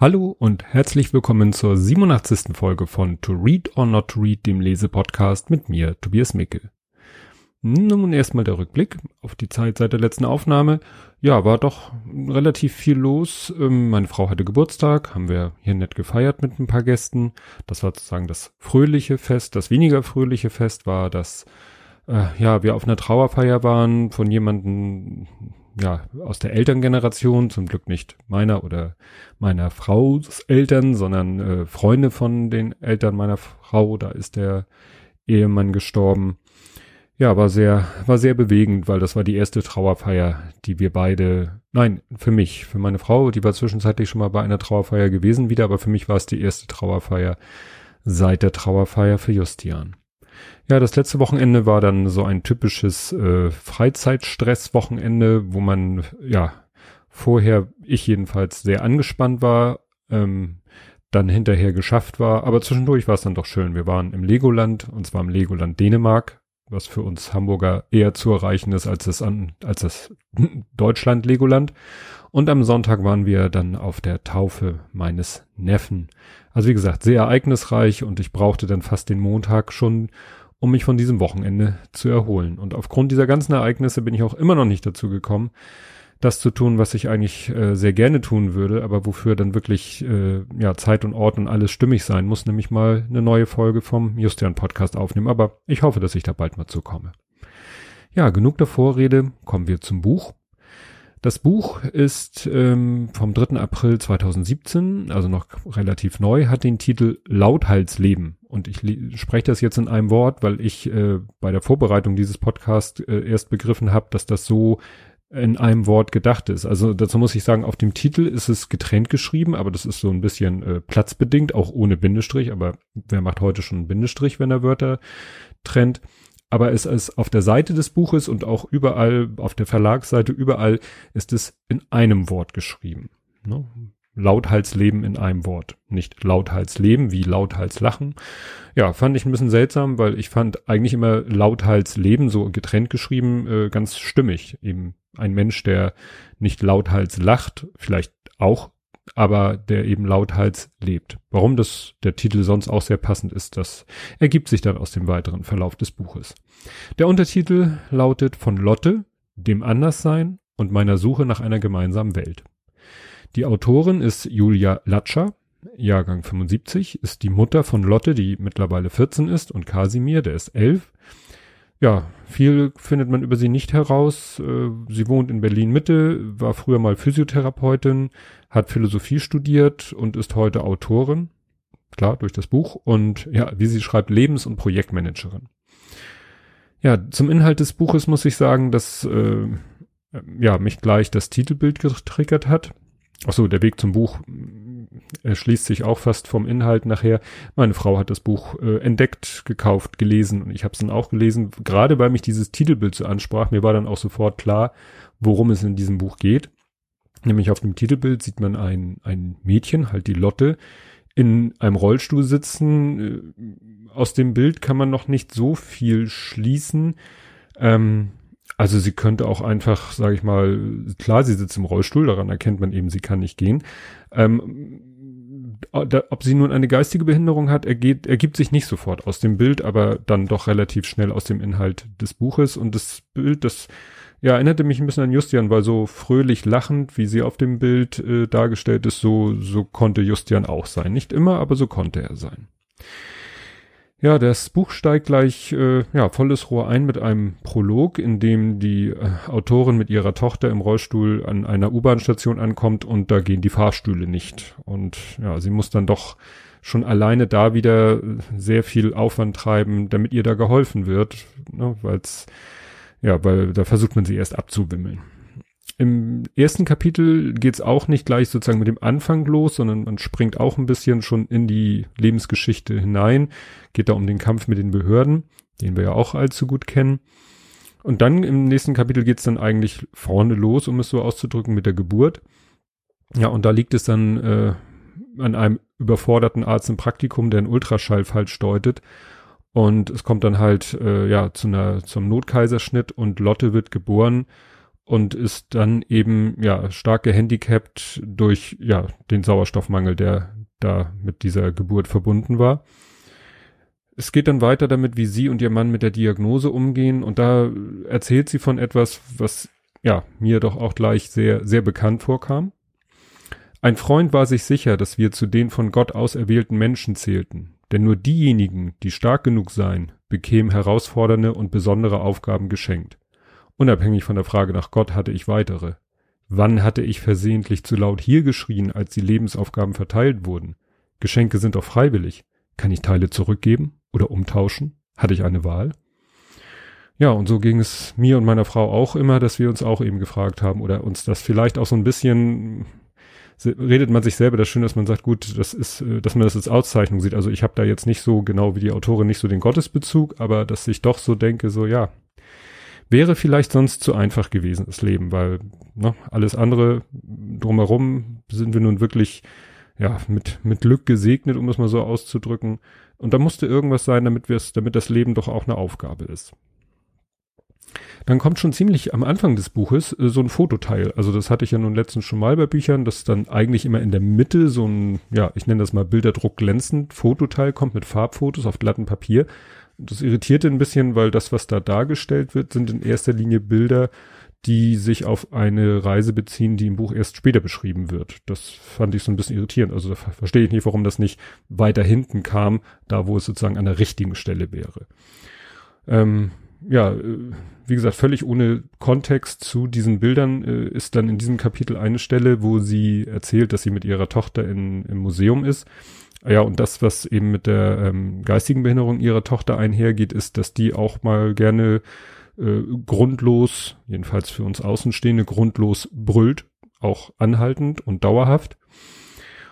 Hallo und herzlich willkommen zur 87. Folge von To Read or Not to Read, dem Lesepodcast mit mir, Tobias Mickel. Nun erstmal der Rückblick auf die Zeit seit der letzten Aufnahme. Ja, war doch relativ viel los. Ähm, meine Frau hatte Geburtstag, haben wir hier nett gefeiert mit ein paar Gästen. Das war sozusagen das fröhliche Fest. Das weniger fröhliche Fest war, dass äh, ja, wir auf einer Trauerfeier waren von jemanden, ja, aus der Elterngeneration, zum Glück nicht meiner oder meiner Frau's Eltern, sondern äh, Freunde von den Eltern meiner Frau. Da ist der Ehemann gestorben. Ja, war sehr, war sehr bewegend, weil das war die erste Trauerfeier, die wir beide, nein, für mich, für meine Frau, die war zwischenzeitlich schon mal bei einer Trauerfeier gewesen wieder, aber für mich war es die erste Trauerfeier seit der Trauerfeier für Justian. Ja, das letzte Wochenende war dann so ein typisches äh, Freizeitstress-Wochenende, wo man ja vorher, ich jedenfalls, sehr angespannt war, ähm, dann hinterher geschafft war, aber zwischendurch war es dann doch schön. Wir waren im Legoland, und zwar im Legoland Dänemark, was für uns Hamburger eher zu erreichen ist als das als das Deutschland Legoland. Und am Sonntag waren wir dann auf der Taufe meines Neffen. Also wie gesagt, sehr ereignisreich und ich brauchte dann fast den Montag schon, um mich von diesem Wochenende zu erholen. Und aufgrund dieser ganzen Ereignisse bin ich auch immer noch nicht dazu gekommen, das zu tun, was ich eigentlich äh, sehr gerne tun würde, aber wofür dann wirklich äh, ja Zeit und Ort und alles stimmig sein muss, nämlich mal eine neue Folge vom Justian Podcast aufnehmen. Aber ich hoffe, dass ich da bald mal zukomme. Ja, genug der Vorrede, kommen wir zum Buch. Das Buch ist ähm, vom 3. April 2017, also noch relativ neu, hat den Titel Lauthalsleben. Und ich spreche das jetzt in einem Wort, weil ich äh, bei der Vorbereitung dieses Podcasts äh, erst begriffen habe, dass das so in einem Wort gedacht ist. Also dazu muss ich sagen, auf dem Titel ist es getrennt geschrieben, aber das ist so ein bisschen äh, platzbedingt, auch ohne Bindestrich. Aber wer macht heute schon einen Bindestrich, wenn er Wörter trennt? aber es ist auf der Seite des Buches und auch überall auf der Verlagsseite, überall ist es in einem Wort geschrieben. Ne? Lauthalsleben in einem Wort. Nicht Lauthalsleben wie Lauthalslachen. Ja, fand ich ein bisschen seltsam, weil ich fand eigentlich immer Lauthalsleben so getrennt geschrieben äh, ganz stimmig. Eben ein Mensch, der nicht lauthals lacht, vielleicht auch aber der eben lauthals lebt. Warum das der Titel sonst auch sehr passend ist, das ergibt sich dann aus dem weiteren Verlauf des Buches. Der Untertitel lautet von Lotte, dem Anderssein und meiner Suche nach einer gemeinsamen Welt. Die Autorin ist Julia Latscher, Jahrgang 75, ist die Mutter von Lotte, die mittlerweile 14 ist, und Kasimir, der ist 11. Ja, viel findet man über sie nicht heraus. Äh, sie wohnt in Berlin Mitte, war früher mal Physiotherapeutin, hat Philosophie studiert und ist heute Autorin. Klar, durch das Buch. Und ja, wie sie schreibt, Lebens- und Projektmanagerin. Ja, zum Inhalt des Buches muss ich sagen, dass äh, ja mich gleich das Titelbild getriggert hat. Ach so, der Weg zum Buch erschließt sich auch fast vom Inhalt nachher. Meine Frau hat das Buch äh, entdeckt, gekauft, gelesen und ich habe es dann auch gelesen, gerade weil mich dieses Titelbild so ansprach. Mir war dann auch sofort klar, worum es in diesem Buch geht. Nämlich auf dem Titelbild sieht man ein, ein Mädchen, halt die Lotte, in einem Rollstuhl sitzen. Äh, aus dem Bild kann man noch nicht so viel schließen. Ähm, also sie könnte auch einfach, sage ich mal, klar, sie sitzt im Rollstuhl, daran erkennt man eben, sie kann nicht gehen. Ähm, ob sie nun eine geistige Behinderung hat, ergeht, ergibt sich nicht sofort aus dem Bild, aber dann doch relativ schnell aus dem Inhalt des Buches. Und das Bild, das ja, erinnerte mich ein bisschen an Justian, weil so fröhlich lachend, wie sie auf dem Bild äh, dargestellt ist, so, so konnte Justian auch sein. Nicht immer, aber so konnte er sein. Ja, das Buch steigt gleich äh, ja, volles Rohr ein mit einem Prolog, in dem die äh, Autorin mit ihrer Tochter im Rollstuhl an einer U-Bahn-Station ankommt und da gehen die Fahrstühle nicht. Und ja, sie muss dann doch schon alleine da wieder äh, sehr viel Aufwand treiben, damit ihr da geholfen wird, ne, weil ja, weil da versucht man sie erst abzuwimmeln. Im ersten Kapitel geht's auch nicht gleich sozusagen mit dem Anfang los, sondern man springt auch ein bisschen schon in die Lebensgeschichte hinein. Geht da um den Kampf mit den Behörden, den wir ja auch allzu gut kennen. Und dann im nächsten Kapitel geht's dann eigentlich vorne los, um es so auszudrücken, mit der Geburt. Ja, und da liegt es dann äh, an einem überforderten Arzt im Praktikum, der einen Ultraschall falsch deutet. Und es kommt dann halt äh, ja zu einer zum Notkaiserschnitt und Lotte wird geboren und ist dann eben ja stark gehandicapt durch ja den Sauerstoffmangel, der da mit dieser Geburt verbunden war. Es geht dann weiter damit, wie sie und ihr Mann mit der Diagnose umgehen und da erzählt sie von etwas, was ja mir doch auch gleich sehr sehr bekannt vorkam. Ein Freund war sich sicher, dass wir zu den von Gott auserwählten Menschen zählten, denn nur diejenigen, die stark genug seien, bekämen herausfordernde und besondere Aufgaben geschenkt. Unabhängig von der Frage nach Gott hatte ich weitere. Wann hatte ich versehentlich zu laut hier geschrien, als die Lebensaufgaben verteilt wurden? Geschenke sind doch freiwillig. Kann ich Teile zurückgeben oder umtauschen? Hatte ich eine Wahl? Ja, und so ging es mir und meiner Frau auch immer, dass wir uns auch eben gefragt haben oder uns das vielleicht auch so ein bisschen redet man sich selber das schön, dass man sagt, gut, das ist, äh, dass man das als Auszeichnung sieht. Also ich habe da jetzt nicht so genau wie die Autorin nicht so den Gottesbezug, aber dass ich doch so denke, so ja, wäre vielleicht sonst zu einfach gewesen, das Leben, weil ne, alles andere drumherum sind wir nun wirklich ja mit mit Glück gesegnet, um es mal so auszudrücken. Und da musste irgendwas sein, damit wir es, damit das Leben doch auch eine Aufgabe ist. Dann kommt schon ziemlich am Anfang des Buches äh, so ein Fototeil. Also das hatte ich ja nun letztens schon mal bei Büchern, dass dann eigentlich immer in der Mitte so ein, ja, ich nenne das mal Bilderdruck glänzend Fototeil kommt mit Farbfotos auf glattem Papier. Das irritierte ein bisschen, weil das, was da dargestellt wird, sind in erster Linie Bilder, die sich auf eine Reise beziehen, die im Buch erst später beschrieben wird. Das fand ich so ein bisschen irritierend. Also da verstehe ich nicht, warum das nicht weiter hinten kam, da wo es sozusagen an der richtigen Stelle wäre. Ähm, ja, äh, wie gesagt, völlig ohne Kontext zu diesen Bildern äh, ist dann in diesem Kapitel eine Stelle, wo sie erzählt, dass sie mit ihrer Tochter in, im Museum ist. Ja, und das, was eben mit der ähm, geistigen Behinderung ihrer Tochter einhergeht, ist, dass die auch mal gerne äh, grundlos, jedenfalls für uns Außenstehende, grundlos brüllt, auch anhaltend und dauerhaft.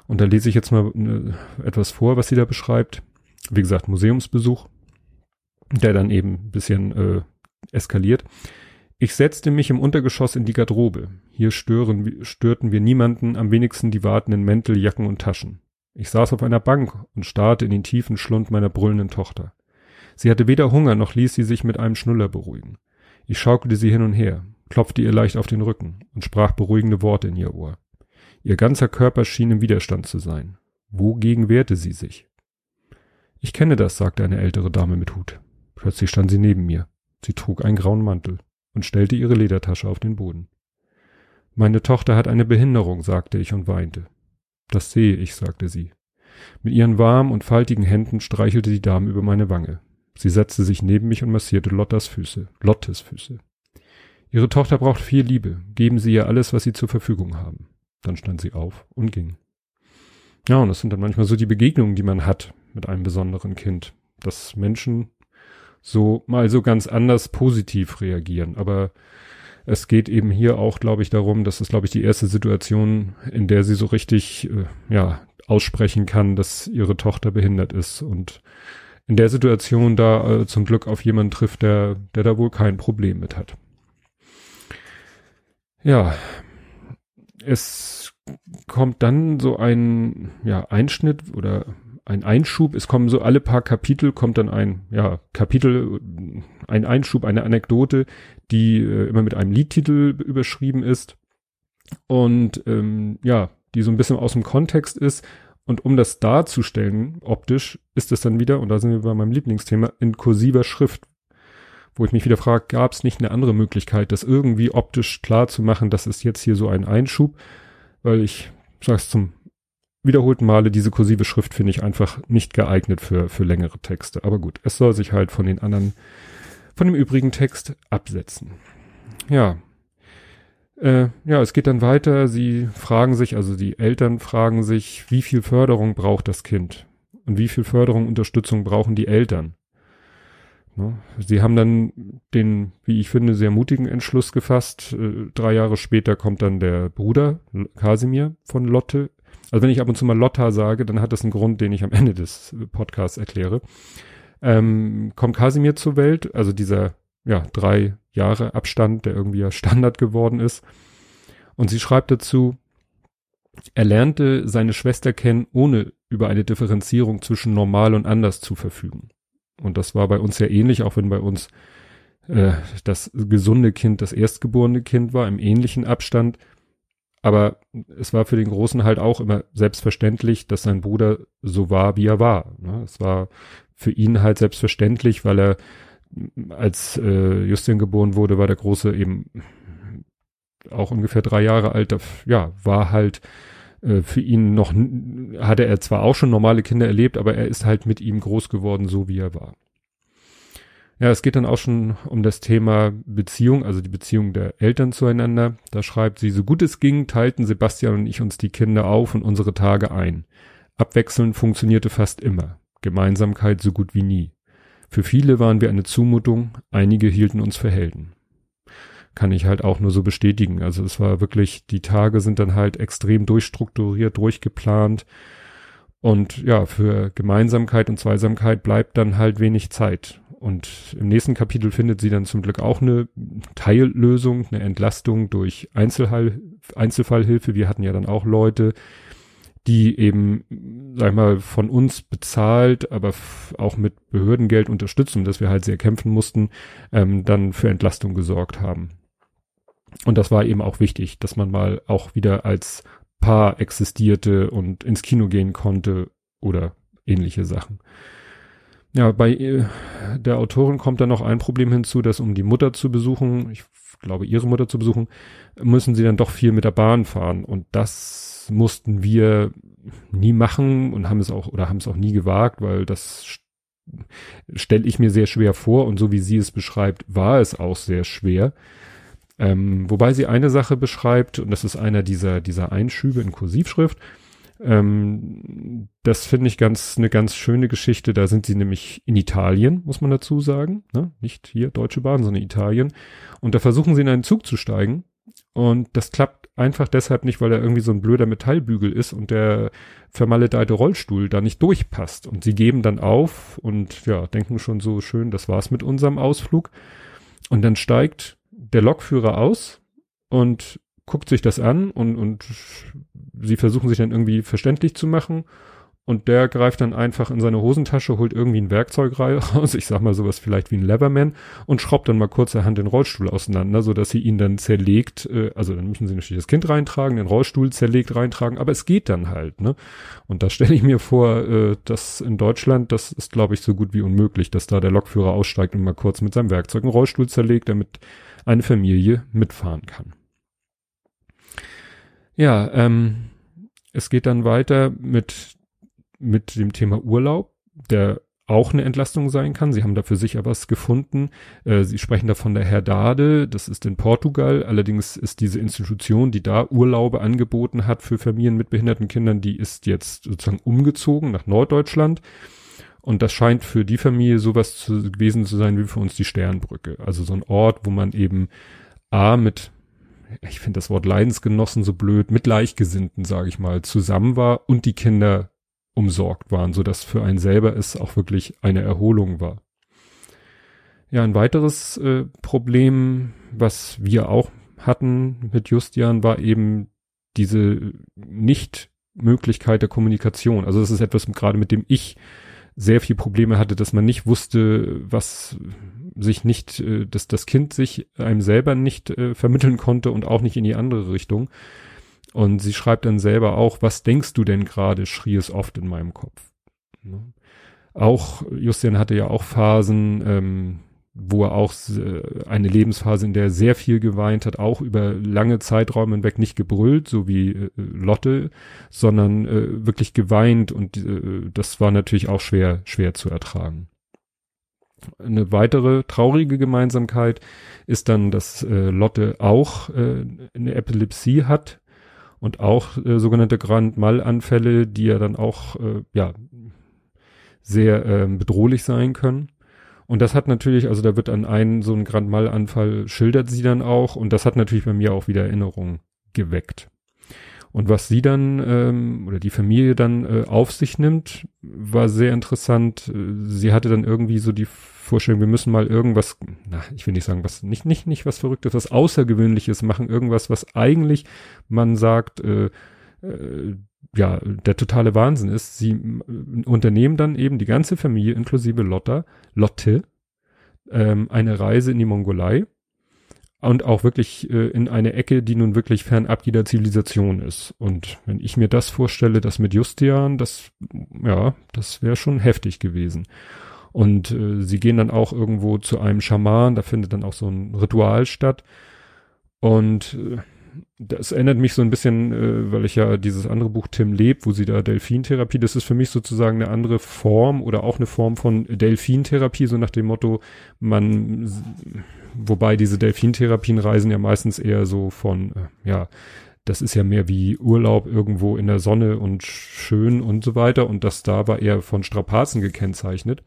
Und da lese ich jetzt mal ne, etwas vor, was sie da beschreibt. Wie gesagt, Museumsbesuch der dann eben ein bisschen äh, eskaliert. Ich setzte mich im Untergeschoss in die Garderobe. Hier stören, störten wir niemanden, am wenigsten die wartenden Mäntel, Jacken und Taschen. Ich saß auf einer Bank und starrte in den tiefen Schlund meiner brüllenden Tochter. Sie hatte weder Hunger noch ließ sie sich mit einem Schnuller beruhigen. Ich schaukelte sie hin und her, klopfte ihr leicht auf den Rücken und sprach beruhigende Worte in ihr Ohr. Ihr ganzer Körper schien im Widerstand zu sein. Wogegen wehrte sie sich? Ich kenne das, sagte eine ältere Dame mit Hut. Plötzlich stand sie neben mir. Sie trug einen grauen Mantel und stellte ihre Ledertasche auf den Boden. Meine Tochter hat eine Behinderung, sagte ich und weinte. Das sehe ich, sagte sie. Mit ihren warmen und faltigen Händen streichelte die Dame über meine Wange. Sie setzte sich neben mich und massierte Lottas Füße, Lottes Füße. Ihre Tochter braucht viel Liebe. Geben Sie ihr alles, was Sie zur Verfügung haben. Dann stand sie auf und ging. Ja, und das sind dann manchmal so die Begegnungen, die man hat mit einem besonderen Kind, dass Menschen so mal so ganz anders positiv reagieren. Aber es geht eben hier auch, glaube ich, darum, dass es, glaube ich, die erste Situation, in der sie so richtig, äh, ja, aussprechen kann, dass ihre Tochter behindert ist und in der Situation da äh, zum Glück auf jemanden trifft, der, der da wohl kein Problem mit hat. Ja, es kommt dann so ein ja, Einschnitt oder ein Einschub. Es kommen so alle paar Kapitel kommt dann ein, ja, Kapitel, ein Einschub, eine Anekdote, die äh, immer mit einem Liedtitel überschrieben ist und ähm, ja, die so ein bisschen aus dem Kontext ist. Und um das darzustellen, optisch, ist es dann wieder, und da sind wir bei meinem Lieblingsthema, in kursiver Schrift, wo ich mich wieder frage, gab es nicht eine andere Möglichkeit, das irgendwie optisch klar zu machen, das ist jetzt hier so ein Einschub, weil ich sag's zum wiederholten Male, diese kursive Schrift finde ich einfach nicht geeignet für, für längere Texte. Aber gut, es soll sich halt von den anderen, von dem übrigen Text absetzen. Ja. Äh, ja, es geht dann weiter. Sie fragen sich, also die Eltern fragen sich, wie viel Förderung braucht das Kind? Und wie viel Förderung, Unterstützung brauchen die Eltern? Ne? Sie haben dann den, wie ich finde, sehr mutigen Entschluss gefasst. Äh, drei Jahre später kommt dann der Bruder Kasimir von Lotte also wenn ich ab und zu mal Lotta sage, dann hat das einen Grund, den ich am Ende des Podcasts erkläre. Ähm, kommt Kasimir zur Welt, also dieser ja drei Jahre Abstand, der irgendwie ja Standard geworden ist. Und sie schreibt dazu, er lernte seine Schwester kennen, ohne über eine Differenzierung zwischen normal und anders zu verfügen. Und das war bei uns ja ähnlich, auch wenn bei uns äh, das gesunde Kind das erstgeborene Kind war, im ähnlichen Abstand. Aber es war für den Großen halt auch immer selbstverständlich, dass sein Bruder so war, wie er war. Ne? Es war für ihn halt selbstverständlich, weil er, als äh, Justin geboren wurde, war der Große eben auch ungefähr drei Jahre alt. Ja, war halt äh, für ihn noch, hatte er zwar auch schon normale Kinder erlebt, aber er ist halt mit ihm groß geworden, so wie er war. Ja, es geht dann auch schon um das Thema Beziehung, also die Beziehung der Eltern zueinander. Da schreibt sie, so gut es ging, teilten Sebastian und ich uns die Kinder auf und unsere Tage ein. Abwechselnd funktionierte fast immer. Gemeinsamkeit so gut wie nie. Für viele waren wir eine Zumutung, einige hielten uns für Helden. Kann ich halt auch nur so bestätigen. Also es war wirklich, die Tage sind dann halt extrem durchstrukturiert, durchgeplant. Und ja, für Gemeinsamkeit und Zweisamkeit bleibt dann halt wenig Zeit. Und im nächsten Kapitel findet sie dann zum Glück auch eine Teillösung, eine Entlastung durch Einzelfall, Einzelfallhilfe. Wir hatten ja dann auch Leute, die eben, sag ich mal, von uns bezahlt, aber auch mit Behördengeld unterstützen, dass wir halt sehr kämpfen mussten, ähm, dann für Entlastung gesorgt haben. Und das war eben auch wichtig, dass man mal auch wieder als Paar existierte und ins Kino gehen konnte oder ähnliche Sachen. Ja, bei äh, der Autorin kommt dann noch ein Problem hinzu, dass um die Mutter zu besuchen, ich glaube ihre Mutter zu besuchen, müssen sie dann doch viel mit der Bahn fahren und das mussten wir nie machen und haben es auch oder haben es auch nie gewagt, weil das stelle ich mir sehr schwer vor und so wie sie es beschreibt, war es auch sehr schwer. Ähm, wobei sie eine Sache beschreibt und das ist einer dieser dieser Einschübe in Kursivschrift ähm, das finde ich ganz eine ganz schöne Geschichte. Da sind sie nämlich in Italien, muss man dazu sagen, ne? nicht hier Deutsche Bahn, sondern Italien. Und da versuchen sie in einen Zug zu steigen. Und das klappt einfach deshalb nicht, weil da irgendwie so ein blöder Metallbügel ist und der vermaledeite Rollstuhl da nicht durchpasst. Und sie geben dann auf und ja, denken schon so schön, das war's mit unserem Ausflug. Und dann steigt der Lokführer aus und guckt sich das an und, und sie versuchen sich dann irgendwie verständlich zu machen. Und der greift dann einfach in seine Hosentasche, holt irgendwie ein Werkzeug raus, ich sag mal sowas vielleicht wie ein Leverman, und schraubt dann mal kurzerhand den Rollstuhl auseinander, so dass sie ihn dann zerlegt, äh, also dann müssen sie natürlich das Kind reintragen, den Rollstuhl zerlegt reintragen, aber es geht dann halt, ne? Und da stelle ich mir vor, äh, dass in Deutschland, das ist glaube ich so gut wie unmöglich, dass da der Lokführer aussteigt und mal kurz mit seinem Werkzeug einen Rollstuhl zerlegt, damit eine Familie mitfahren kann. Ja, ähm, es geht dann weiter mit, mit dem Thema Urlaub, der auch eine Entlastung sein kann. Sie haben da für sich ja was gefunden. Äh, Sie sprechen da von der Herdade, das ist in Portugal. Allerdings ist diese Institution, die da Urlaube angeboten hat für Familien mit behinderten Kindern, die ist jetzt sozusagen umgezogen nach Norddeutschland. Und das scheint für die Familie sowas zu, gewesen zu sein wie für uns die Sternbrücke. Also so ein Ort, wo man eben A mit ich finde das Wort Leidensgenossen so blöd, mit Gleichgesinnten, sage ich mal, zusammen war und die Kinder umsorgt waren, so dass für einen selber es auch wirklich eine Erholung war. Ja, ein weiteres äh, Problem, was wir auch hatten mit Justian, war eben diese Nicht-Möglichkeit der Kommunikation. Also das ist etwas gerade mit dem ich sehr viel Probleme hatte, dass man nicht wusste, was sich nicht, äh, dass das Kind sich einem selber nicht äh, vermitteln konnte und auch nicht in die andere Richtung. Und sie schreibt dann selber auch, was denkst du denn gerade, schrie es oft in meinem Kopf. Ne? Auch, Justian hatte ja auch Phasen, ähm, wo er auch äh, eine Lebensphase, in der er sehr viel geweint hat, auch über lange Zeiträume hinweg nicht gebrüllt, so wie äh, Lotte, sondern äh, wirklich geweint und äh, das war natürlich auch schwer, schwer zu ertragen. Eine weitere traurige Gemeinsamkeit ist dann, dass äh, Lotte auch äh, eine Epilepsie hat und auch sogenannte Grand Mal-Anfälle, die ja dann auch ja sehr äh, bedrohlich sein können. Und das hat natürlich, also da wird an einen so ein Grand Mal-Anfall schildert sie dann auch und das hat natürlich bei mir auch wieder Erinnerungen geweckt. Und was sie dann ähm, oder die Familie dann äh, auf sich nimmt, war sehr interessant. Sie hatte dann irgendwie so die Vorstellung, wir müssen mal irgendwas, na, ich will nicht sagen, was nicht nicht nicht was Verrücktes, was Außergewöhnliches machen, irgendwas, was eigentlich man sagt, äh, äh, ja, der totale Wahnsinn ist. Sie äh, unternehmen dann eben die ganze Familie inklusive Lotta, Lotte, ähm, eine Reise in die Mongolei und auch wirklich äh, in eine Ecke, die nun wirklich fernab jeder Zivilisation ist. Und wenn ich mir das vorstelle, das mit Justian, das, ja, das wäre schon heftig gewesen. Und äh, sie gehen dann auch irgendwo zu einem Schaman, da findet dann auch so ein Ritual statt. Und äh, das erinnert mich so ein bisschen, äh, weil ich ja dieses andere Buch Tim lebt, wo sie da Delfintherapie, das ist für mich sozusagen eine andere Form oder auch eine Form von Delfintherapie, so nach dem Motto, man, wobei diese Delfintherapien reisen ja meistens eher so von, äh, ja, das ist ja mehr wie Urlaub irgendwo in der Sonne und schön und so weiter und das da war eher von Strapazen gekennzeichnet.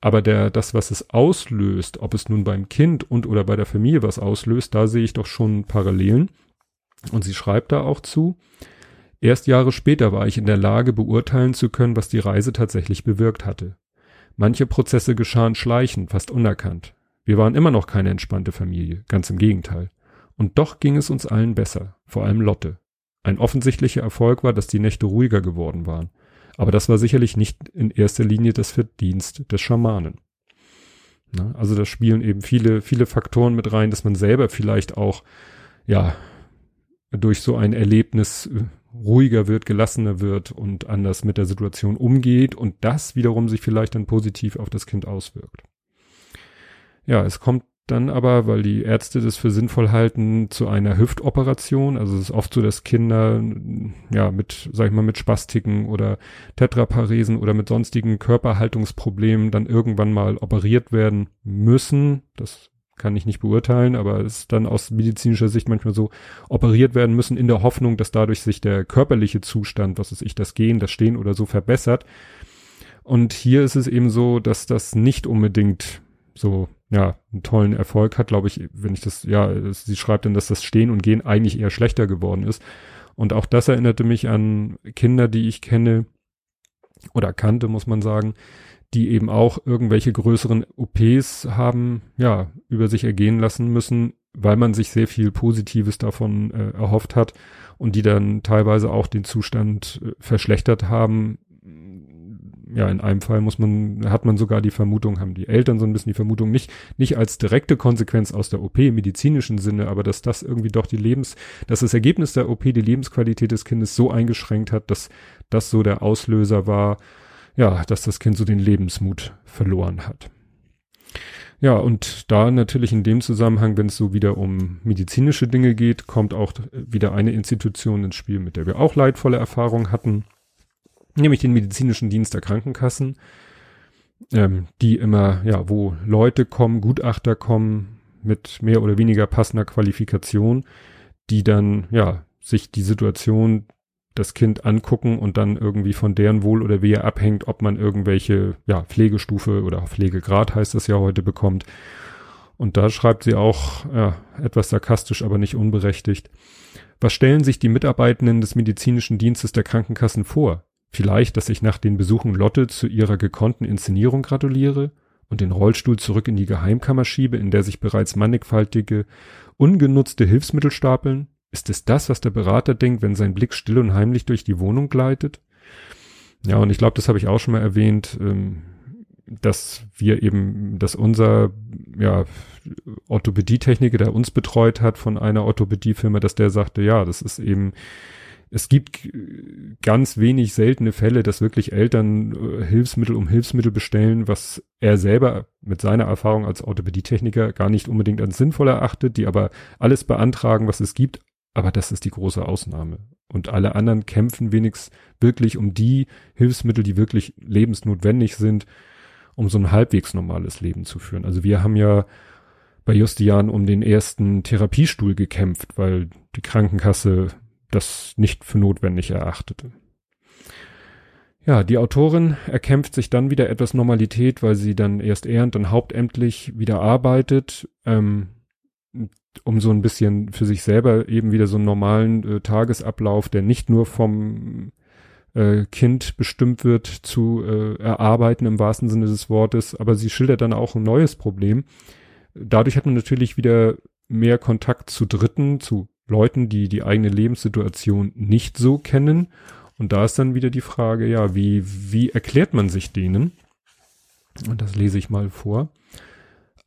Aber der, das, was es auslöst, ob es nun beim Kind und oder bei der Familie was auslöst, da sehe ich doch schon Parallelen. Und sie schreibt da auch zu, erst Jahre später war ich in der Lage, beurteilen zu können, was die Reise tatsächlich bewirkt hatte. Manche Prozesse geschahen schleichend, fast unerkannt. Wir waren immer noch keine entspannte Familie, ganz im Gegenteil. Und doch ging es uns allen besser, vor allem Lotte. Ein offensichtlicher Erfolg war, dass die Nächte ruhiger geworden waren. Aber das war sicherlich nicht in erster Linie das Verdienst des Schamanen. Na, also da spielen eben viele, viele Faktoren mit rein, dass man selber vielleicht auch, ja, durch so ein Erlebnis äh, ruhiger wird, gelassener wird und anders mit der Situation umgeht und das wiederum sich vielleicht dann positiv auf das Kind auswirkt. Ja, es kommt dann aber, weil die Ärzte das für sinnvoll halten, zu einer Hüftoperation. Also es ist oft so, dass Kinder ja mit, sag ich mal, mit Spastiken oder Tetraparesen oder mit sonstigen Körperhaltungsproblemen dann irgendwann mal operiert werden müssen. Das kann ich nicht beurteilen, aber es ist dann aus medizinischer Sicht manchmal so operiert werden müssen in der Hoffnung, dass dadurch sich der körperliche Zustand, was ist ich, das Gehen, das Stehen oder so verbessert. Und hier ist es eben so, dass das nicht unbedingt so, ja, einen tollen Erfolg hat, glaube ich, wenn ich das, ja, sie schreibt dann, dass das Stehen und Gehen eigentlich eher schlechter geworden ist. Und auch das erinnerte mich an Kinder, die ich kenne oder kannte, muss man sagen, die eben auch irgendwelche größeren OPs haben, ja, über sich ergehen lassen müssen, weil man sich sehr viel Positives davon äh, erhofft hat und die dann teilweise auch den Zustand äh, verschlechtert haben. Ja, in einem Fall muss man, hat man sogar die Vermutung, haben die Eltern so ein bisschen die Vermutung, nicht, nicht als direkte Konsequenz aus der OP im medizinischen Sinne, aber dass das irgendwie doch die Lebens, dass das Ergebnis der OP die Lebensqualität des Kindes so eingeschränkt hat, dass das so der Auslöser war, ja, dass das Kind so den Lebensmut verloren hat. Ja, und da natürlich in dem Zusammenhang, wenn es so wieder um medizinische Dinge geht, kommt auch wieder eine Institution ins Spiel, mit der wir auch leidvolle Erfahrungen hatten, nämlich den medizinischen Dienst der Krankenkassen, ähm, die immer, ja, wo Leute kommen, Gutachter kommen mit mehr oder weniger passender Qualifikation, die dann, ja, sich die Situation das Kind angucken und dann irgendwie von deren Wohl oder Wehe abhängt, ob man irgendwelche, ja, Pflegestufe oder Pflegegrad heißt das ja heute bekommt. Und da schreibt sie auch, ja, etwas sarkastisch, aber nicht unberechtigt. Was stellen sich die Mitarbeitenden des medizinischen Dienstes der Krankenkassen vor? Vielleicht, dass ich nach den Besuchen Lotte zu ihrer gekonnten Inszenierung gratuliere und den Rollstuhl zurück in die Geheimkammer schiebe, in der sich bereits mannigfaltige, ungenutzte Hilfsmittel stapeln? Ist es das, was der Berater denkt, wenn sein Blick still und heimlich durch die Wohnung gleitet? Ja, und ich glaube, das habe ich auch schon mal erwähnt, ähm, dass wir eben, dass unser ja, Orthopädietechniker, der uns betreut hat von einer Orthopädiefirma, dass der sagte, ja, das ist eben, es gibt ganz wenig seltene Fälle, dass wirklich Eltern äh, Hilfsmittel um Hilfsmittel bestellen, was er selber mit seiner Erfahrung als Orthopädietechniker gar nicht unbedingt als sinnvoll erachtet, die aber alles beantragen, was es gibt, aber das ist die große Ausnahme. Und alle anderen kämpfen wenigstens wirklich um die Hilfsmittel, die wirklich lebensnotwendig sind, um so ein halbwegs normales Leben zu führen. Also wir haben ja bei Justian um den ersten Therapiestuhl gekämpft, weil die Krankenkasse das nicht für notwendig erachtete. Ja, die Autorin erkämpft sich dann wieder etwas Normalität, weil sie dann erst ehrend, dann hauptämtlich wieder arbeitet. Ähm, um so ein bisschen für sich selber eben wieder so einen normalen äh, Tagesablauf, der nicht nur vom äh, Kind bestimmt wird, zu äh, erarbeiten im wahrsten Sinne des Wortes. Aber sie schildert dann auch ein neues Problem. Dadurch hat man natürlich wieder mehr Kontakt zu Dritten, zu Leuten, die die eigene Lebenssituation nicht so kennen. Und da ist dann wieder die Frage, ja, wie, wie erklärt man sich denen? Und das lese ich mal vor.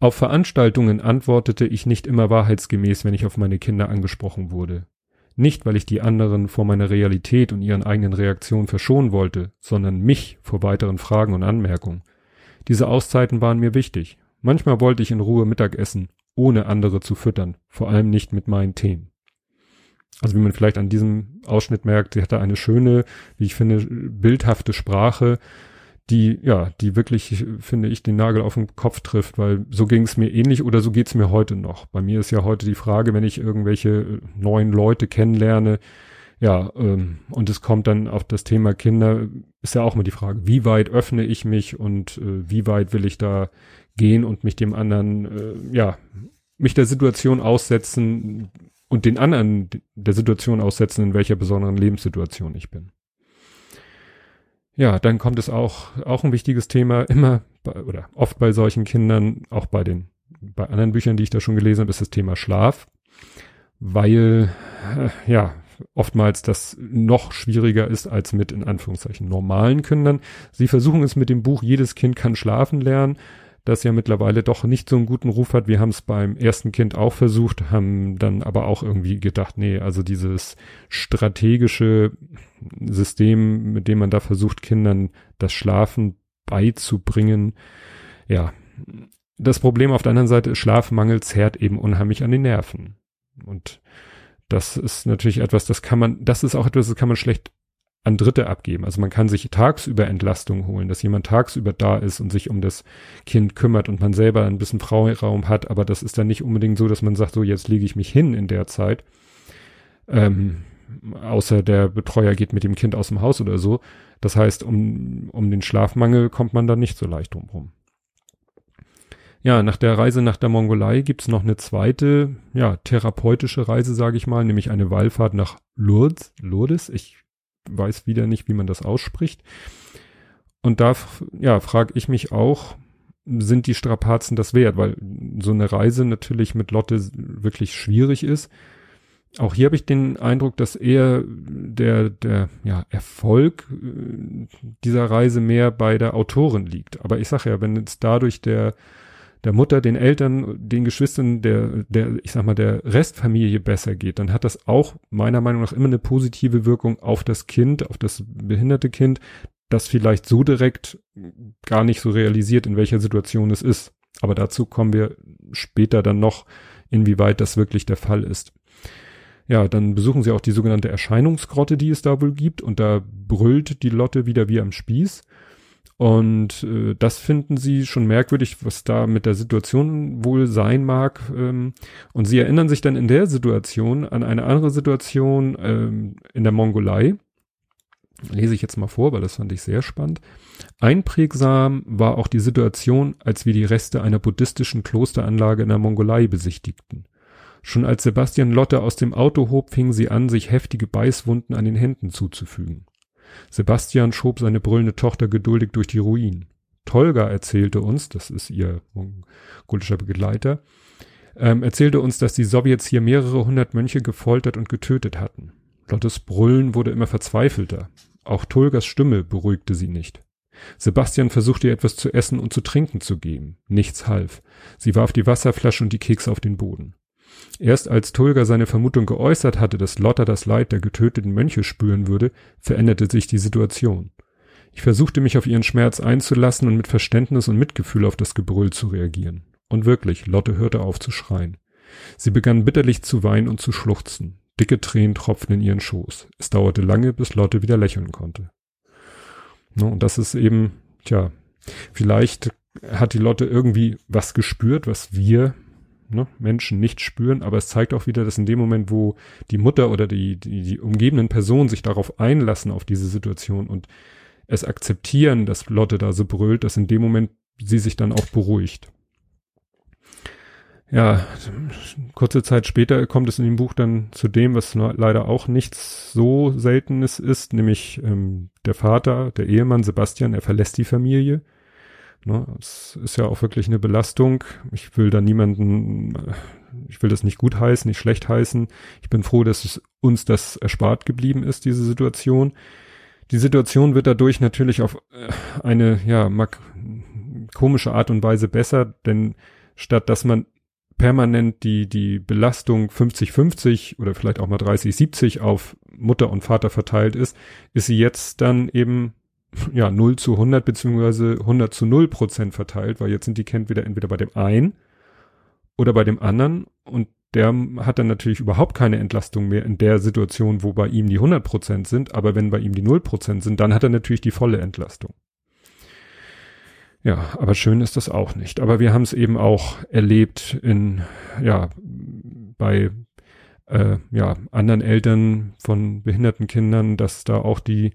Auf Veranstaltungen antwortete ich nicht immer wahrheitsgemäß, wenn ich auf meine Kinder angesprochen wurde. Nicht, weil ich die anderen vor meiner Realität und ihren eigenen Reaktionen verschonen wollte, sondern mich vor weiteren Fragen und Anmerkungen. Diese Auszeiten waren mir wichtig. Manchmal wollte ich in Ruhe Mittag essen, ohne andere zu füttern, vor allem nicht mit meinen Themen. Also wie man vielleicht an diesem Ausschnitt merkt, sie hatte eine schöne, wie ich finde, bildhafte Sprache, die, ja, die wirklich, finde ich, den Nagel auf den Kopf trifft, weil so ging es mir ähnlich oder so geht's mir heute noch. Bei mir ist ja heute die Frage, wenn ich irgendwelche neuen Leute kennenlerne, ja, ähm, und es kommt dann auf das Thema Kinder, ist ja auch mal die Frage, wie weit öffne ich mich und äh, wie weit will ich da gehen und mich dem anderen, äh, ja, mich der Situation aussetzen und den anderen der Situation aussetzen, in welcher besonderen Lebenssituation ich bin. Ja, dann kommt es auch, auch ein wichtiges Thema, immer bei, oder oft bei solchen Kindern, auch bei den, bei anderen Büchern, die ich da schon gelesen habe, ist das Thema Schlaf, weil, äh, ja, oftmals das noch schwieriger ist als mit in Anführungszeichen normalen Kindern. Sie versuchen es mit dem Buch Jedes Kind kann schlafen lernen, das ja mittlerweile doch nicht so einen guten Ruf hat. Wir haben es beim ersten Kind auch versucht, haben dann aber auch irgendwie gedacht, nee, also dieses strategische System, mit dem man da versucht, Kindern das Schlafen beizubringen, ja, das Problem auf der anderen Seite ist, Schlafmangel zerrt eben unheimlich an den Nerven. Und das ist natürlich etwas, das kann man, das ist auch etwas, das kann man schlecht an Dritte abgeben. Also man kann sich tagsüber Entlastung holen, dass jemand tagsüber da ist und sich um das Kind kümmert und man selber ein bisschen Freiraum hat, aber das ist dann nicht unbedingt so, dass man sagt, so jetzt lege ich mich hin in der Zeit. Ähm, außer der Betreuer geht mit dem Kind aus dem Haus oder so. Das heißt, um, um den Schlafmangel kommt man da nicht so leicht drumherum. Ja, nach der Reise nach der Mongolei gibt's noch eine zweite, ja, therapeutische Reise, sage ich mal, nämlich eine Wallfahrt nach Lourdes. Lourdes, ich weiß wieder nicht, wie man das ausspricht. Und da, ja, frage ich mich auch, sind die Strapazen das wert? Weil so eine Reise natürlich mit Lotte wirklich schwierig ist. Auch hier habe ich den Eindruck, dass eher der, der ja, Erfolg äh, dieser Reise mehr bei der Autorin liegt. Aber ich sage ja, wenn jetzt dadurch der der Mutter, den Eltern, den Geschwistern, der, der, ich sag mal, der Restfamilie besser geht, dann hat das auch meiner Meinung nach immer eine positive Wirkung auf das Kind, auf das behinderte Kind, das vielleicht so direkt gar nicht so realisiert, in welcher Situation es ist. Aber dazu kommen wir später dann noch, inwieweit das wirklich der Fall ist. Ja, dann besuchen sie auch die sogenannte Erscheinungsgrotte, die es da wohl gibt, und da brüllt die Lotte wieder wie am Spieß. Und äh, das finden sie schon merkwürdig, was da mit der Situation wohl sein mag. Ähm, und sie erinnern sich dann in der Situation an eine andere Situation ähm, in der Mongolei. Lese ich jetzt mal vor, weil das fand ich sehr spannend. Einprägsam war auch die Situation, als wir die Reste einer buddhistischen Klosteranlage in der Mongolei besichtigten. Schon als Sebastian Lotte aus dem Auto hob, fing sie an, sich heftige Beißwunden an den Händen zuzufügen. Sebastian schob seine brüllende Tochter geduldig durch die Ruinen. Tolga erzählte uns, das ist ihr mongolischer Begleiter, ähm, erzählte uns, dass die Sowjets hier mehrere hundert Mönche gefoltert und getötet hatten. Lottes Brüllen wurde immer verzweifelter. Auch Tulgas Stimme beruhigte sie nicht. Sebastian versuchte ihr etwas zu essen und zu trinken zu geben. Nichts half. Sie warf die Wasserflasche und die Kekse auf den Boden. Erst als Tulga seine Vermutung geäußert hatte, dass Lotta das Leid der getöteten Mönche spüren würde, veränderte sich die Situation. Ich versuchte mich auf ihren Schmerz einzulassen und mit Verständnis und Mitgefühl auf das Gebrüll zu reagieren. Und wirklich, Lotte hörte auf zu schreien. Sie begann bitterlich zu weinen und zu schluchzen. Dicke Tränen tropften in ihren Schoß. Es dauerte lange, bis Lotte wieder lächeln konnte. No, und das ist eben, tja, vielleicht hat die Lotte irgendwie was gespürt, was wir ne, Menschen nicht spüren, aber es zeigt auch wieder, dass in dem Moment, wo die Mutter oder die, die, die umgebenden Personen sich darauf einlassen, auf diese Situation und es akzeptieren, dass Lotte da so brüllt, dass in dem Moment sie sich dann auch beruhigt. Ja, kurze Zeit später kommt es in dem Buch dann zu dem, was leider auch nichts so Seltenes ist, nämlich ähm, der Vater, der Ehemann Sebastian, er verlässt die Familie Ne? Es ist ja auch wirklich eine Belastung. Ich will da niemanden, äh, ich will das nicht gut heißen, nicht schlecht heißen. Ich bin froh, dass es uns das erspart geblieben ist, diese Situation. Die Situation wird dadurch natürlich auf äh, eine, ja, komische Art und Weise besser, denn statt dass man permanent die, die Belastung 50-50 oder vielleicht auch mal 30-70 auf Mutter und Vater verteilt ist, ist sie jetzt dann eben ja 0 zu 100 beziehungsweise 100 zu 0 Prozent verteilt, weil jetzt sind die Kind wieder entweder bei dem einen oder bei dem anderen und der hat dann natürlich überhaupt keine Entlastung mehr in der Situation, wo bei ihm die 100 Prozent sind, aber wenn bei ihm die 0 Prozent sind, dann hat er natürlich die volle Entlastung. Ja, aber schön ist das auch nicht. Aber wir haben es eben auch erlebt in, ja, bei äh, ja, anderen Eltern von behinderten Kindern, dass da auch die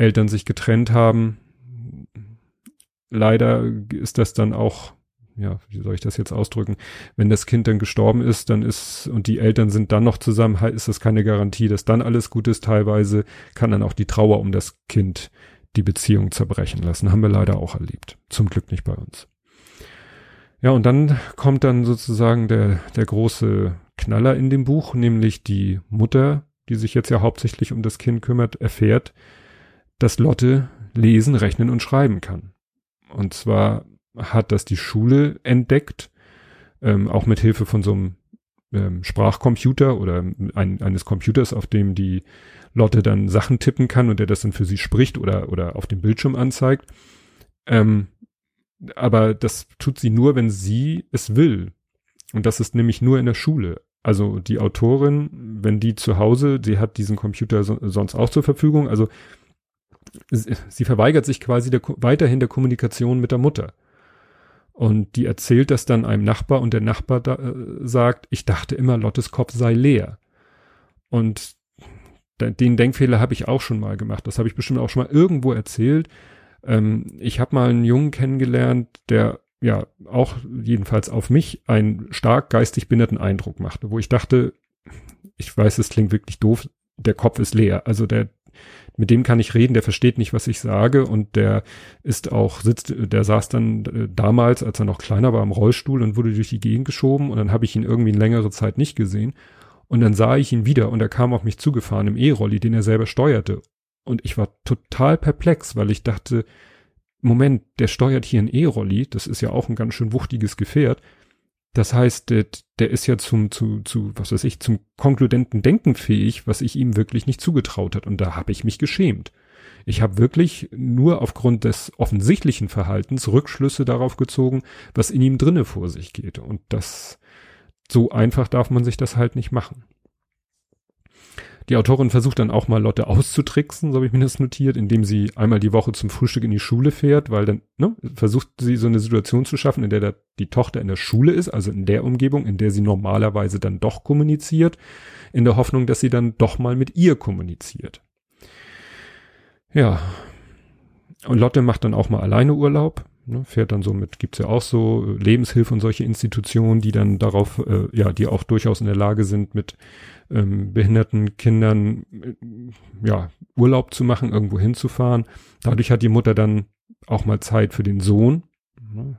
Eltern sich getrennt haben. Leider ist das dann auch, ja, wie soll ich das jetzt ausdrücken? Wenn das Kind dann gestorben ist, dann ist, und die Eltern sind dann noch zusammen, ist das keine Garantie, dass dann alles gut ist. Teilweise kann dann auch die Trauer um das Kind die Beziehung zerbrechen lassen. Haben wir leider auch erlebt. Zum Glück nicht bei uns. Ja, und dann kommt dann sozusagen der, der große Knaller in dem Buch, nämlich die Mutter, die sich jetzt ja hauptsächlich um das Kind kümmert, erfährt, dass Lotte lesen, rechnen und schreiben kann. Und zwar hat das die Schule entdeckt, ähm, auch mit Hilfe von so einem ähm, Sprachcomputer oder ein, eines Computers, auf dem die Lotte dann Sachen tippen kann und der das dann für sie spricht oder, oder auf dem Bildschirm anzeigt. Ähm, aber das tut sie nur, wenn sie es will. Und das ist nämlich nur in der Schule. Also die Autorin, wenn die zu Hause, sie hat diesen Computer so, sonst auch zur Verfügung, also sie, verweigert sich quasi der, weiterhin der Kommunikation mit der Mutter. Und die erzählt das dann einem Nachbar und der Nachbar da, äh, sagt, ich dachte immer, Lottes Kopf sei leer. Und den Denkfehler habe ich auch schon mal gemacht. Das habe ich bestimmt auch schon mal irgendwo erzählt. Ähm, ich habe mal einen Jungen kennengelernt, der ja auch jedenfalls auf mich einen stark geistig behinderten Eindruck machte, wo ich dachte, ich weiß, es klingt wirklich doof, der Kopf ist leer. Also der, mit dem kann ich reden, der versteht nicht, was ich sage und der ist auch, sitzt, der saß dann äh, damals, als er noch kleiner war, im Rollstuhl und wurde durch die Gegend geschoben und dann habe ich ihn irgendwie eine längere Zeit nicht gesehen und dann sah ich ihn wieder und er kam auf mich zugefahren im E-Rolli, den er selber steuerte. Und ich war total perplex, weil ich dachte, Moment, der steuert hier ein E-Rolli, das ist ja auch ein ganz schön wuchtiges Gefährt. Das heißt, der, der ist ja zum, zu, zu, was weiß ich, zum konkludenten Denken fähig, was ich ihm wirklich nicht zugetraut hat. Und da habe ich mich geschämt. Ich habe wirklich nur aufgrund des offensichtlichen Verhaltens Rückschlüsse darauf gezogen, was in ihm drinne vor sich geht. Und das so einfach darf man sich das halt nicht machen. Die Autorin versucht dann auch mal Lotte auszutricksen, so habe ich mir das notiert, indem sie einmal die Woche zum Frühstück in die Schule fährt, weil dann ne, versucht sie so eine Situation zu schaffen, in der da die Tochter in der Schule ist, also in der Umgebung, in der sie normalerweise dann doch kommuniziert, in der Hoffnung, dass sie dann doch mal mit ihr kommuniziert. Ja. Und Lotte macht dann auch mal alleine Urlaub, ne, fährt dann so mit, gibt's ja auch so Lebenshilfe und solche Institutionen, die dann darauf, äh, ja, die auch durchaus in der Lage sind, mit ähm, behinderten Kindern äh, ja, Urlaub zu machen, irgendwo hinzufahren. Dadurch hat die Mutter dann auch mal Zeit für den Sohn. Ne,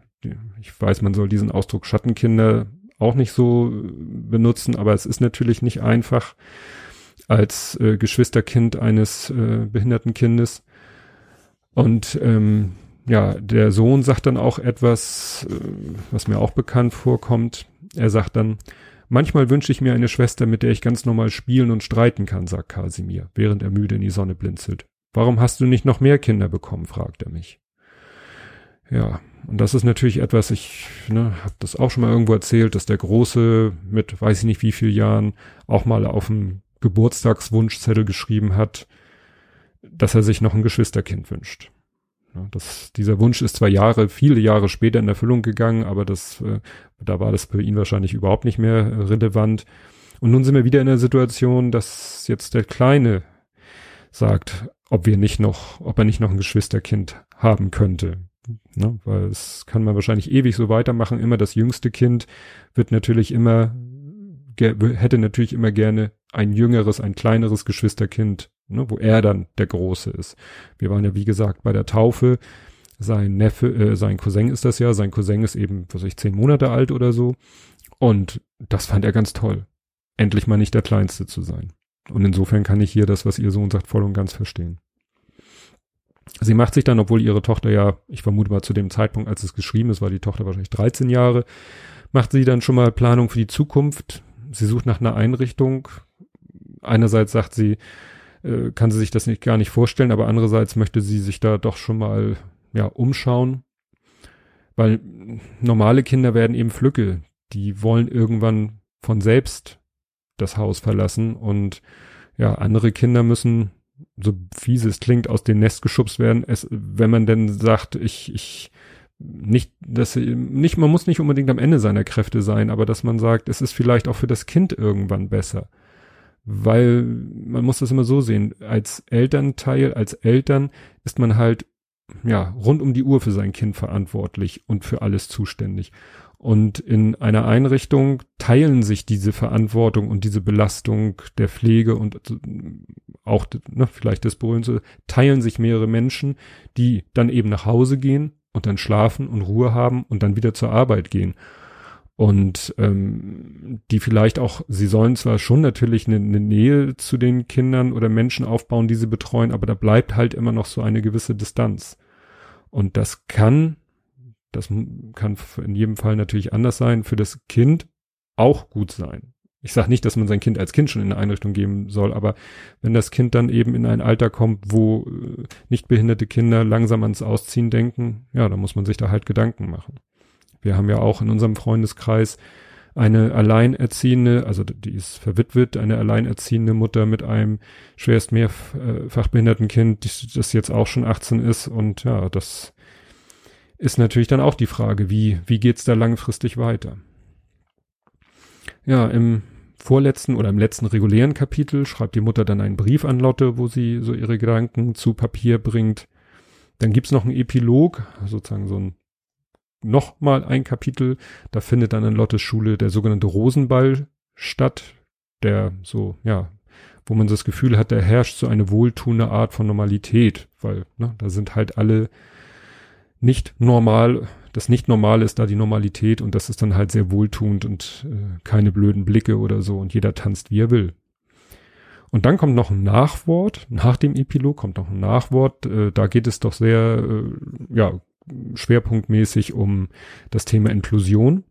ich weiß, man soll diesen Ausdruck Schattenkinder auch nicht so äh, benutzen, aber es ist natürlich nicht einfach als äh, Geschwisterkind eines äh, behinderten Kindes. Und ähm, ja, der Sohn sagt dann auch etwas, äh, was mir auch bekannt vorkommt. Er sagt dann, manchmal wünsche ich mir eine Schwester, mit der ich ganz normal spielen und streiten kann, sagt Kasimir, während er müde in die Sonne blinzelt. Warum hast du nicht noch mehr Kinder bekommen, fragt er mich. Ja, und das ist natürlich etwas, ich ne, habe das auch schon mal irgendwo erzählt, dass der Große mit weiß ich nicht wie viel Jahren auch mal auf dem Geburtstagswunschzettel geschrieben hat, dass er sich noch ein Geschwisterkind wünscht. Das, dieser Wunsch ist zwar Jahre, viele Jahre später in Erfüllung gegangen, aber das, äh, da war das für ihn wahrscheinlich überhaupt nicht mehr relevant. Und nun sind wir wieder in der Situation, dass jetzt der Kleine sagt, ob wir nicht noch, ob er nicht noch ein Geschwisterkind haben könnte. Ne? Weil es kann man wahrscheinlich ewig so weitermachen. Immer das jüngste Kind wird natürlich immer, hätte natürlich immer gerne ein jüngeres, ein kleineres Geschwisterkind ne, wo er dann der Große ist. Wir waren ja, wie gesagt, bei der Taufe. Sein Neffe, äh, sein Cousin ist das ja. Sein Cousin ist eben, was weiß ich, zehn Monate alt oder so. Und das fand er ganz toll. Endlich mal nicht der Kleinste zu sein. Und insofern kann ich hier das, was ihr Sohn sagt, voll und ganz verstehen. Sie macht sich dann, obwohl ihre Tochter ja, ich vermute mal zu dem Zeitpunkt, als es geschrieben ist, war die Tochter wahrscheinlich 13 Jahre, macht sie dann schon mal Planung für die Zukunft. Sie sucht nach einer Einrichtung. Einerseits sagt sie, äh, kann sie sich das nicht gar nicht vorstellen, aber andererseits möchte sie sich da doch schon mal ja umschauen, weil normale Kinder werden eben Flücke, die wollen irgendwann von selbst das Haus verlassen und ja, andere Kinder müssen, so fies es klingt, aus dem Nest geschubst werden, es, wenn man denn sagt, ich, ich, nicht, dass, nicht, man muss nicht unbedingt am Ende seiner Kräfte sein, aber dass man sagt, es ist vielleicht auch für das Kind irgendwann besser. Weil man muss das immer so sehen, als Elternteil, als Eltern ist man halt, ja, rund um die Uhr für sein Kind verantwortlich und für alles zuständig. Und in einer Einrichtung teilen sich diese Verantwortung und diese Belastung der Pflege und auch ne, vielleicht das berühmte, teilen sich mehrere Menschen, die dann eben nach Hause gehen und dann schlafen und Ruhe haben und dann wieder zur Arbeit gehen. Und ähm, die vielleicht auch, sie sollen zwar schon natürlich eine, eine Nähe zu den Kindern oder Menschen aufbauen, die sie betreuen, aber da bleibt halt immer noch so eine gewisse Distanz. Und das kann das kann in jedem Fall natürlich anders sein, für das Kind auch gut sein. Ich sage nicht, dass man sein Kind als Kind schon in eine Einrichtung geben soll, aber wenn das Kind dann eben in ein Alter kommt, wo äh, nicht behinderte Kinder langsam ans Ausziehen denken, ja, dann muss man sich da halt Gedanken machen. Wir haben ja auch in unserem Freundeskreis eine alleinerziehende, also die ist verwitwet, eine alleinerziehende Mutter mit einem schwerst mehrfach behinderten Kind, das jetzt auch schon 18 ist und ja, das ist natürlich dann auch die Frage, wie, wie geht's da langfristig weiter? Ja, im vorletzten oder im letzten regulären Kapitel schreibt die Mutter dann einen Brief an Lotte, wo sie so ihre Gedanken zu Papier bringt. Dann gibt's noch einen Epilog, sozusagen so ein nochmal ein Kapitel. Da findet dann in Lottes Schule der sogenannte Rosenball statt, der so, ja, wo man das Gefühl hat, da herrscht so eine wohltuende Art von Normalität, weil ne, da sind halt alle nicht normal, das nicht normal ist da die Normalität und das ist dann halt sehr wohltuend und äh, keine blöden Blicke oder so und jeder tanzt wie er will. Und dann kommt noch ein Nachwort, nach dem Epilog kommt noch ein Nachwort, äh, da geht es doch sehr, äh, ja, schwerpunktmäßig um das Thema Inklusion.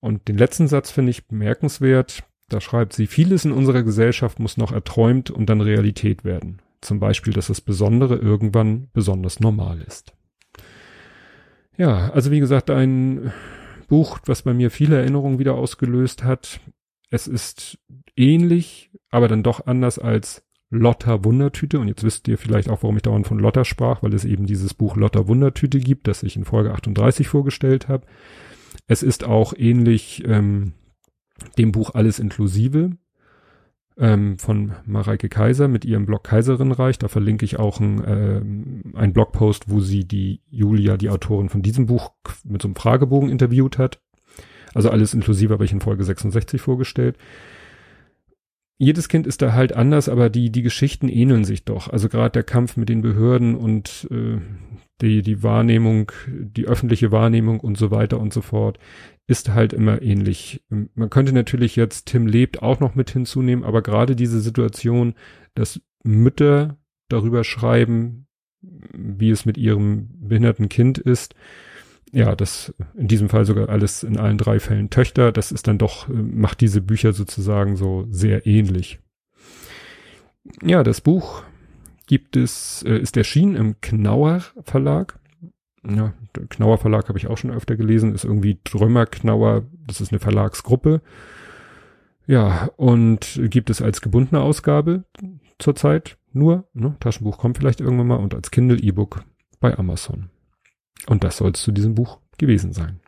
Und den letzten Satz finde ich bemerkenswert. Da schreibt sie, vieles in unserer Gesellschaft muss noch erträumt und dann Realität werden. Zum Beispiel, dass das Besondere irgendwann besonders normal ist. Ja, also wie gesagt, ein Buch, was bei mir viele Erinnerungen wieder ausgelöst hat. Es ist ähnlich, aber dann doch anders als Lotta Wundertüte. Und jetzt wisst ihr vielleicht auch, warum ich dauernd von Lotta sprach, weil es eben dieses Buch Lotta Wundertüte gibt, das ich in Folge 38 vorgestellt habe. Es ist auch ähnlich ähm, dem Buch Alles inklusive ähm, von Mareike Kaiser mit ihrem Blog Kaiserinreich. Da verlinke ich auch ein, äh, ein Blogpost, wo sie die Julia, die Autorin von diesem Buch, mit so einem Fragebogen interviewt hat. Also alles inklusive habe ich in Folge 66 vorgestellt. Jedes Kind ist da halt anders, aber die, die Geschichten ähneln sich doch. Also gerade der Kampf mit den Behörden und äh, die, die Wahrnehmung, die öffentliche Wahrnehmung und so weiter und so fort ist halt immer ähnlich. Man könnte natürlich jetzt Tim lebt auch noch mit hinzunehmen, aber gerade diese Situation, dass Mütter darüber schreiben, wie es mit ihrem behinderten Kind ist, ja, das in diesem Fall sogar alles in allen drei Fällen Töchter, das ist dann doch, macht diese Bücher sozusagen so sehr ähnlich. Ja, das Buch gibt es, äh, ist erschienen im Knauer Verlag ja, Knauer Verlag habe ich auch schon öfter gelesen, ist irgendwie Drömer Knauer, das ist eine Verlagsgruppe. Ja, und gibt es als gebundene Ausgabe zurzeit nur, ne? Taschenbuch kommt vielleicht irgendwann mal und als Kindle E-Book bei Amazon. Und das soll es zu diesem Buch gewesen sein.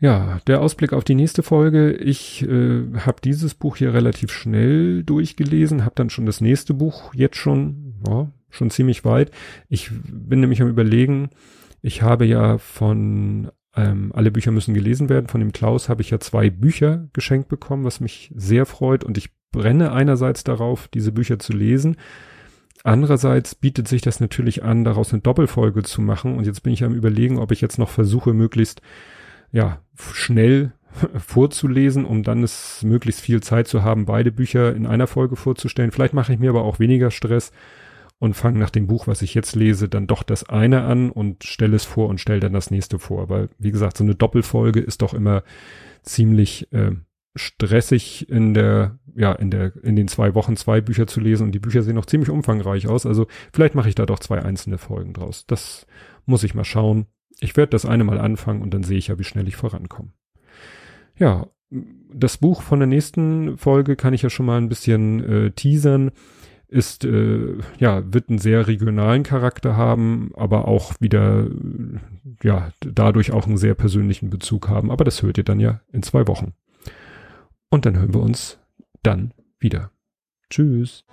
Ja, der Ausblick auf die nächste Folge. Ich äh, habe dieses Buch hier relativ schnell durchgelesen, habe dann schon das nächste Buch jetzt schon, ja, schon ziemlich weit. Ich bin nämlich am überlegen, ich habe ja von ähm, alle Bücher müssen gelesen werden. Von dem Klaus habe ich ja zwei Bücher geschenkt bekommen, was mich sehr freut. Und ich brenne einerseits darauf, diese Bücher zu lesen. Andererseits bietet sich das natürlich an, daraus eine Doppelfolge zu machen. Und jetzt bin ich am überlegen, ob ich jetzt noch versuche, möglichst, ja, schnell vorzulesen, um dann es möglichst viel Zeit zu haben, beide Bücher in einer Folge vorzustellen. Vielleicht mache ich mir aber auch weniger Stress und fange nach dem Buch, was ich jetzt lese, dann doch das eine an und stelle es vor und stelle dann das nächste vor. Weil, wie gesagt, so eine Doppelfolge ist doch immer ziemlich äh, stressig in der, ja, in der, in den zwei Wochen zwei Bücher zu lesen und die Bücher sehen noch ziemlich umfangreich aus. Also vielleicht mache ich da doch zwei einzelne Folgen draus. Das muss ich mal schauen. Ich werde das eine mal anfangen und dann sehe ich ja, wie schnell ich vorankomme. Ja, das Buch von der nächsten Folge kann ich ja schon mal ein bisschen äh, teasern ist, äh, ja, wird einen sehr regionalen Charakter haben, aber auch wieder, ja, dadurch auch einen sehr persönlichen Bezug haben. Aber das hört ihr dann ja in zwei Wochen. Und dann hören wir uns dann wieder. Tschüss.